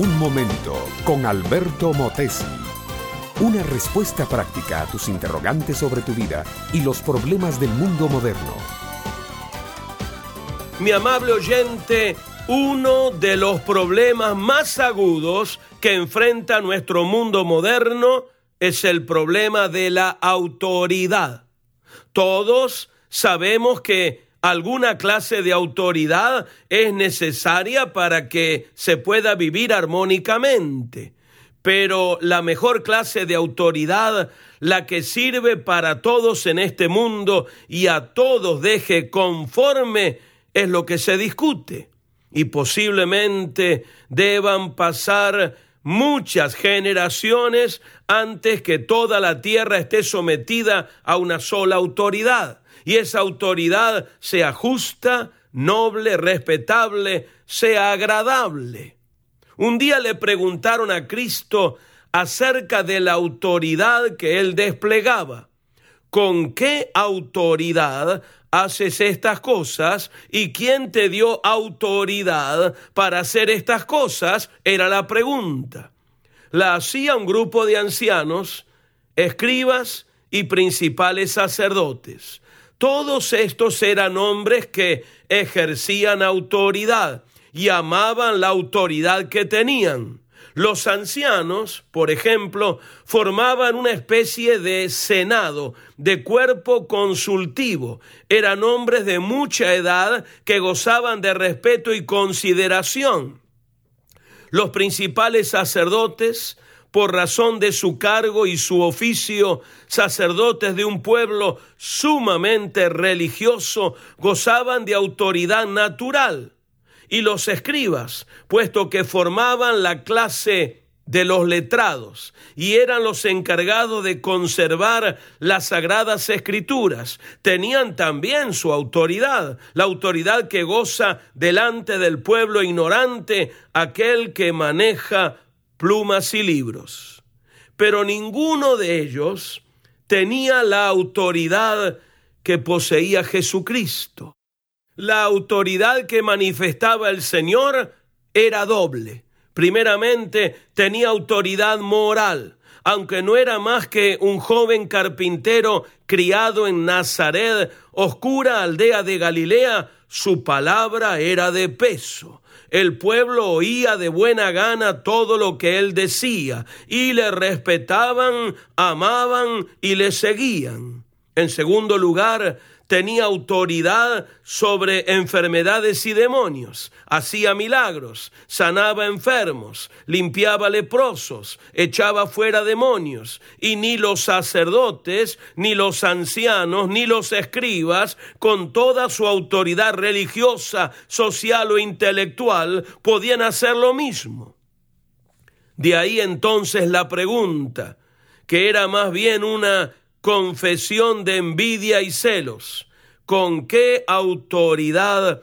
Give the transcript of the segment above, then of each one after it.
Un momento con Alberto Motesi. Una respuesta práctica a tus interrogantes sobre tu vida y los problemas del mundo moderno. Mi amable oyente, uno de los problemas más agudos que enfrenta nuestro mundo moderno es el problema de la autoridad. Todos sabemos que alguna clase de autoridad es necesaria para que se pueda vivir armónicamente. Pero la mejor clase de autoridad, la que sirve para todos en este mundo y a todos deje conforme, es lo que se discute. Y posiblemente deban pasar muchas generaciones antes que toda la tierra esté sometida a una sola autoridad y esa autoridad sea justa, noble, respetable, sea agradable. Un día le preguntaron a Cristo acerca de la autoridad que él desplegaba. ¿Con qué autoridad haces estas cosas? ¿Y quién te dio autoridad para hacer estas cosas? Era la pregunta. La hacía un grupo de ancianos, escribas y principales sacerdotes. Todos estos eran hombres que ejercían autoridad y amaban la autoridad que tenían. Los ancianos, por ejemplo, formaban una especie de senado, de cuerpo consultivo. Eran hombres de mucha edad que gozaban de respeto y consideración. Los principales sacerdotes por razón de su cargo y su oficio, sacerdotes de un pueblo sumamente religioso, gozaban de autoridad natural. Y los escribas, puesto que formaban la clase de los letrados y eran los encargados de conservar las sagradas escrituras. Tenían también su autoridad, la autoridad que goza delante del pueblo ignorante, aquel que maneja plumas y libros, pero ninguno de ellos tenía la autoridad que poseía Jesucristo. La autoridad que manifestaba el Señor era doble. Primeramente, tenía autoridad moral, aunque no era más que un joven carpintero criado en Nazaret, oscura aldea de Galilea, su palabra era de peso. El pueblo oía de buena gana todo lo que él decía y le respetaban, amaban y le seguían. En segundo lugar, tenía autoridad sobre enfermedades y demonios, hacía milagros, sanaba enfermos, limpiaba leprosos, echaba fuera demonios, y ni los sacerdotes, ni los ancianos, ni los escribas, con toda su autoridad religiosa, social o intelectual, podían hacer lo mismo. De ahí entonces la pregunta, que era más bien una confesión de envidia y celos. ¿Con qué autoridad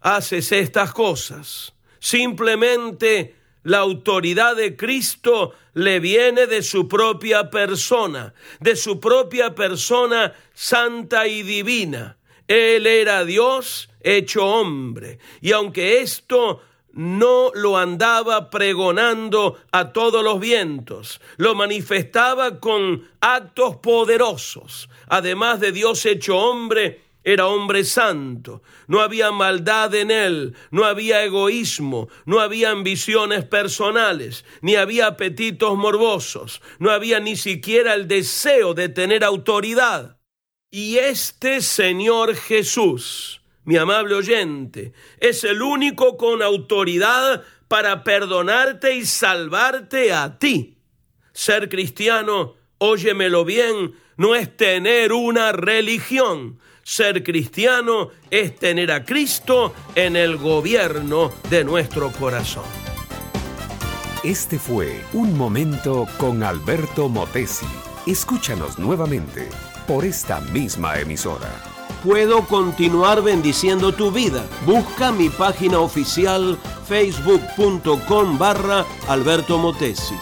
haces estas cosas? Simplemente la autoridad de Cristo le viene de su propia persona, de su propia persona santa y divina. Él era Dios hecho hombre. Y aunque esto no lo andaba pregonando a todos los vientos, lo manifestaba con actos poderosos. Además de Dios hecho hombre, era hombre santo, no había maldad en él, no había egoísmo, no había ambiciones personales, ni había apetitos morbosos, no había ni siquiera el deseo de tener autoridad. Y este Señor Jesús, mi amable oyente, es el único con autoridad para perdonarte y salvarte a ti. Ser cristiano, óyemelo bien, no es tener una religión. Ser cristiano es tener a Cristo en el gobierno de nuestro corazón. Este fue Un Momento con Alberto Motesi. Escúchanos nuevamente por esta misma emisora puedo continuar bendiciendo tu vida. Busca mi página oficial facebook.com barra Alberto Motesi.